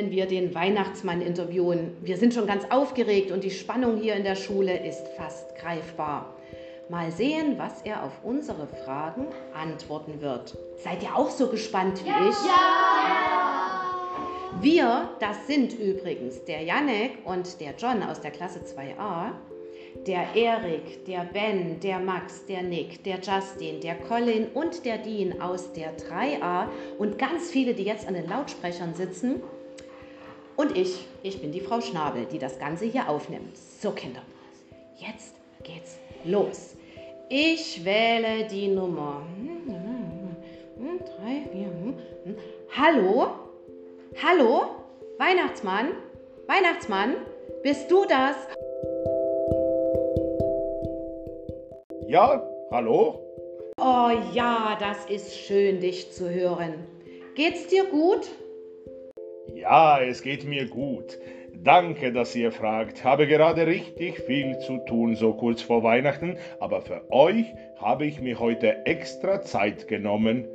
Können wir den Weihnachtsmann interviewen. Wir sind schon ganz aufgeregt und die Spannung hier in der Schule ist fast greifbar. Mal sehen, was er auf unsere Fragen antworten wird. Seid ihr auch so gespannt wie ich? Ja! Wir, das sind übrigens der Janek und der John aus der Klasse 2a, der Erik, der Ben, der Max, der Nick, der Justin, der Colin und der Dean aus der 3a und ganz viele, die jetzt an den Lautsprechern sitzen. Und ich, ich bin die Frau Schnabel, die das Ganze hier aufnimmt. So, Kinder, jetzt geht's los. Ich wähle die Nummer. Drei, vier. Hallo? Hallo? Weihnachtsmann? Weihnachtsmann? Bist du das? Ja, hallo? Oh ja, das ist schön, dich zu hören. Geht's dir gut? Ja, es geht mir gut. Danke, dass ihr fragt. Habe gerade richtig viel zu tun, so kurz vor Weihnachten, aber für euch habe ich mir heute extra Zeit genommen.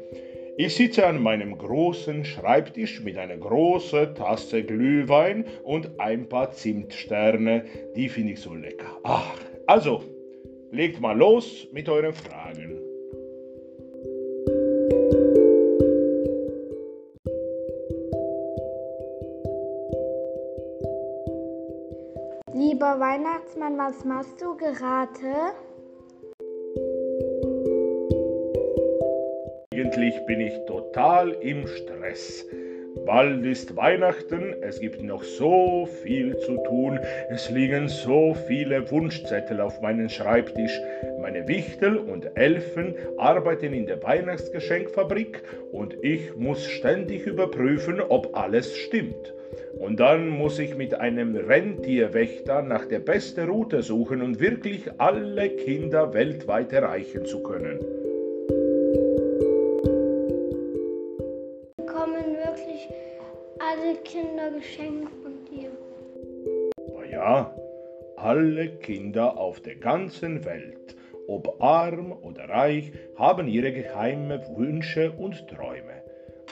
Ich sitze an meinem großen Schreibtisch mit einer großen Tasse Glühwein und ein paar Zimtsterne. Die finde ich so lecker. Ach, also, legt mal los mit euren Fragen. Weihnachtsmann, was machst du gerade? Eigentlich bin ich total im Stress. Bald ist Weihnachten, es gibt noch so viel zu tun, es liegen so viele Wunschzettel auf meinem Schreibtisch. Meine Wichtel und Elfen arbeiten in der Weihnachtsgeschenkfabrik und ich muss ständig überprüfen, ob alles stimmt. Und dann muss ich mit einem Rentierwächter nach der besten Route suchen und wirklich alle Kinder weltweit erreichen zu können. Geschenke von dir? Ja, alle Kinder auf der ganzen Welt, ob arm oder reich, haben ihre geheimen Wünsche und Träume.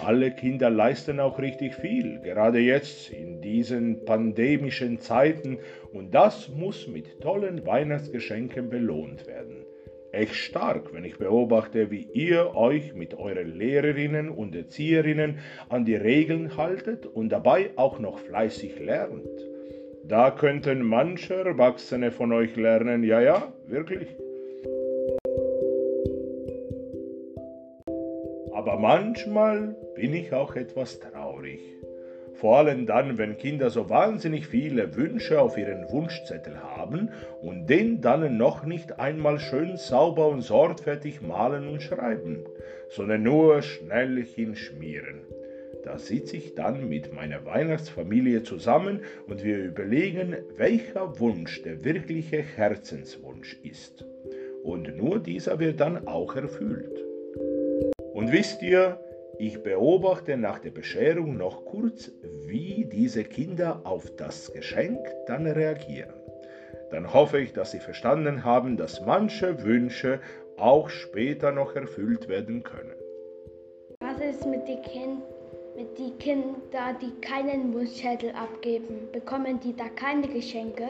Alle Kinder leisten auch richtig viel, gerade jetzt in diesen pandemischen Zeiten, und das muss mit tollen Weihnachtsgeschenken belohnt werden. Echt stark, wenn ich beobachte, wie ihr euch mit euren Lehrerinnen und Erzieherinnen an die Regeln haltet und dabei auch noch fleißig lernt. Da könnten manche Erwachsene von euch lernen, ja, ja, wirklich. Aber manchmal bin ich auch etwas traurig. Vor allem dann, wenn Kinder so wahnsinnig viele Wünsche auf ihren Wunschzettel haben und den dann noch nicht einmal schön sauber und sorgfältig malen und schreiben, sondern nur schnell hinschmieren. Da sitze ich dann mit meiner Weihnachtsfamilie zusammen und wir überlegen, welcher Wunsch der wirkliche Herzenswunsch ist. Und nur dieser wird dann auch erfüllt. Und wisst ihr, ich beobachte nach der Bescherung noch kurz, wie diese Kinder auf das Geschenk dann reagieren. Dann hoffe ich, dass sie verstanden haben, dass manche Wünsche auch später noch erfüllt werden können. Was ist mit den Kindern? Mit den Kindern, die keinen Wunschzettel abgeben, bekommen die da keine Geschenke?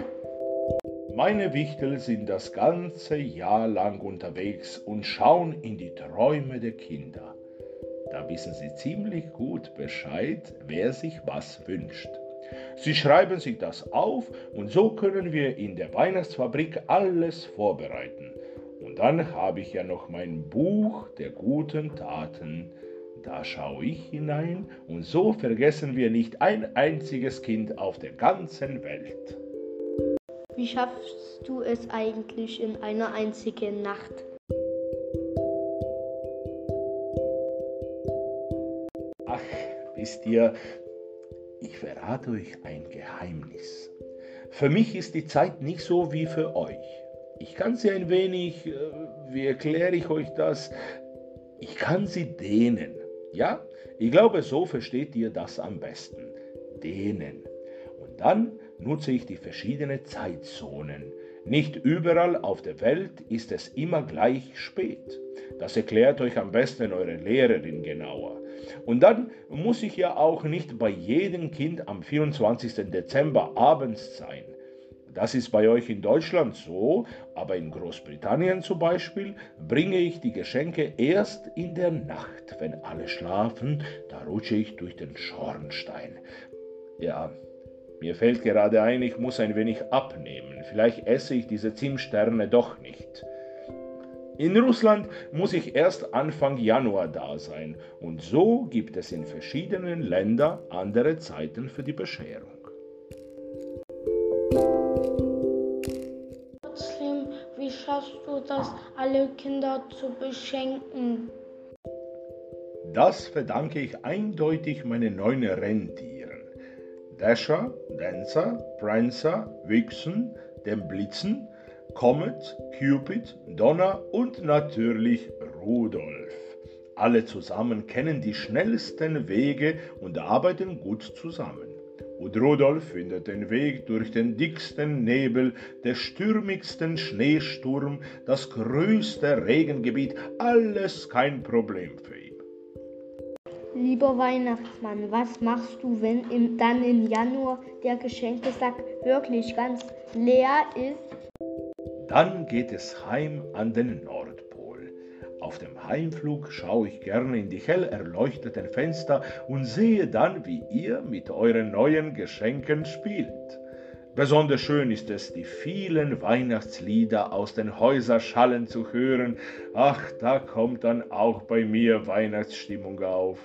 Meine Wichtel sind das ganze Jahr lang unterwegs und schauen in die Träume der Kinder. Da wissen sie ziemlich gut Bescheid, wer sich was wünscht. Sie schreiben sich das auf und so können wir in der Weihnachtsfabrik alles vorbereiten. Und dann habe ich ja noch mein Buch der guten Taten. Da schaue ich hinein und so vergessen wir nicht ein einziges Kind auf der ganzen Welt. Wie schaffst du es eigentlich in einer einzigen Nacht? Wisst ihr, ich verrate euch ein Geheimnis. Für mich ist die Zeit nicht so wie für euch. Ich kann sie ein wenig, äh, wie erkläre ich euch das? Ich kann sie dehnen. Ja, ich glaube, so versteht ihr das am besten. Dehnen. Und dann nutze ich die verschiedenen Zeitzonen. Nicht überall auf der Welt ist es immer gleich spät. Das erklärt euch am besten eure Lehrerin genauer. Und dann muss ich ja auch nicht bei jedem Kind am 24. Dezember abends sein. Das ist bei euch in Deutschland so, aber in Großbritannien zum Beispiel bringe ich die Geschenke erst in der Nacht. Wenn alle schlafen, da rutsche ich durch den Schornstein. Ja, mir fällt gerade ein, ich muss ein wenig abnehmen. Vielleicht esse ich diese Zimtsterne doch nicht. In Russland muss ich erst Anfang Januar da sein und so gibt es in verschiedenen Ländern andere Zeiten für die Bescherung. Trotzdem, wie schaffst du das, alle Kinder zu beschenken? Das verdanke ich eindeutig meinen neuen Rentieren. Dasher, Dancer, Prancer, Vixen, dem Blitzen, Comet, Cupid, Donner und natürlich Rudolf. Alle zusammen kennen die schnellsten Wege und arbeiten gut zusammen. Und Rudolf findet den Weg durch den dicksten Nebel, den stürmigsten Schneesturm, das größte Regengebiet, alles kein Problem für ihn. Lieber Weihnachtsmann, was machst du, wenn im, dann im Januar der Geschenkesack wirklich ganz leer ist? Dann geht es heim an den Nordpol. Auf dem Heimflug schaue ich gerne in die hell erleuchteten Fenster und sehe dann, wie ihr mit euren neuen Geschenken spielt. Besonders schön ist es, die vielen Weihnachtslieder aus den Häuserschallen zu hören. Ach, da kommt dann auch bei mir Weihnachtsstimmung auf.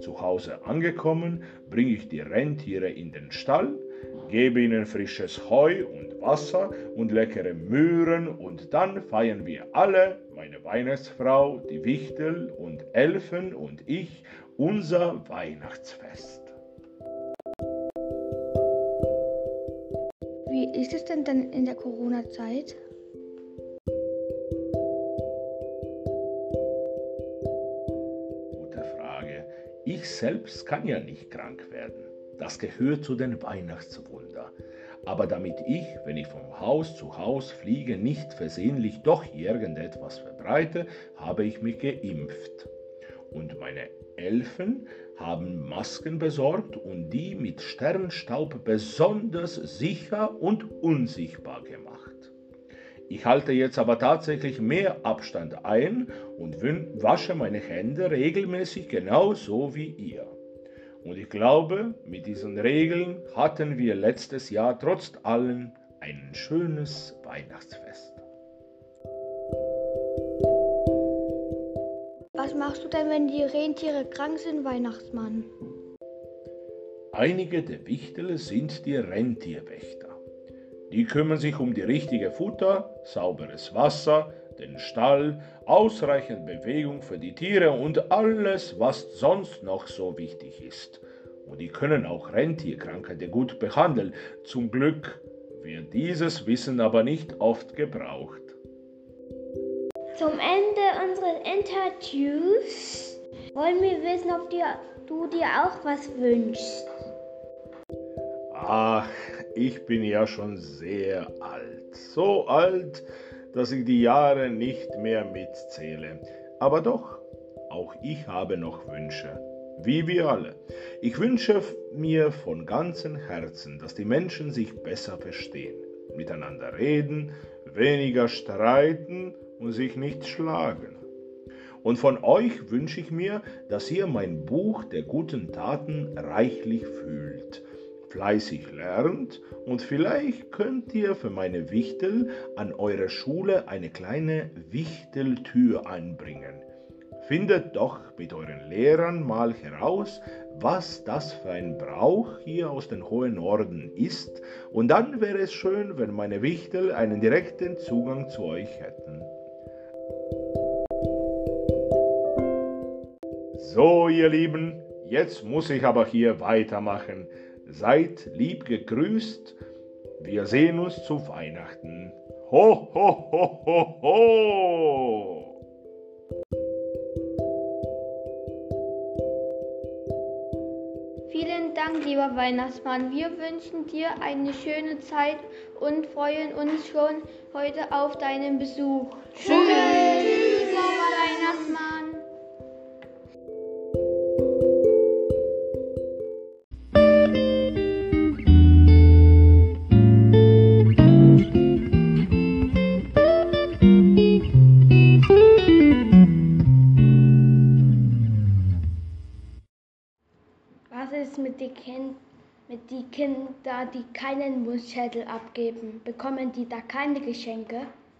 Zu Hause angekommen, bringe ich die Rentiere in den Stall, gebe ihnen frisches Heu und Wasser und leckere Möhren und dann feiern wir alle, meine Weihnachtsfrau, die Wichtel und Elfen und ich, unser Weihnachtsfest. Wie ist es denn dann in der Corona-Zeit? Ich selbst kann ja nicht krank werden. Das gehört zu den Weihnachtswunder. Aber damit ich, wenn ich vom Haus zu Haus fliege, nicht versehentlich doch irgendetwas verbreite, habe ich mich geimpft. Und meine Elfen haben Masken besorgt und die mit Sternstaub besonders sicher und unsichtbar gemacht. Ich halte jetzt aber tatsächlich mehr Abstand ein und wasche meine Hände regelmäßig genauso wie ihr. Und ich glaube, mit diesen Regeln hatten wir letztes Jahr trotz allem ein schönes Weihnachtsfest. Was machst du denn, wenn die Rentiere krank sind, Weihnachtsmann? Einige der Wichtel sind die Rentierwächter. Die kümmern sich um die richtige Futter, sauberes Wasser, den Stall, ausreichend Bewegung für die Tiere und alles, was sonst noch so wichtig ist. Und die können auch Rentierkrankheiten gut behandeln. Zum Glück wird dieses Wissen aber nicht oft gebraucht. Zum Ende unseres Interviews wollen wir wissen, ob dir, du dir auch was wünschst. Ach, ich bin ja schon sehr alt. So alt, dass ich die Jahre nicht mehr mitzähle. Aber doch, auch ich habe noch Wünsche. Wie wir alle. Ich wünsche mir von ganzem Herzen, dass die Menschen sich besser verstehen, miteinander reden, weniger streiten und sich nicht schlagen. Und von euch wünsche ich mir, dass ihr mein Buch der guten Taten reichlich fühlt fleißig lernt und vielleicht könnt ihr für meine Wichtel an eurer Schule eine kleine Wichteltür einbringen. Findet doch mit euren Lehrern mal heraus, was das für ein Brauch hier aus dem hohen Norden ist, und dann wäre es schön, wenn meine Wichtel einen direkten Zugang zu euch hätten. So, ihr Lieben, jetzt muss ich aber hier weitermachen. Seid lieb gegrüßt. Wir sehen uns zu Weihnachten. Ho, ho, ho, ho, ho! Vielen Dank, lieber Weihnachtsmann. Wir wünschen dir eine schöne Zeit und freuen uns schon heute auf deinen Besuch. Tschüss. die Kinder, die keinen Wunschzettel abgeben, bekommen die da keine Geschenke?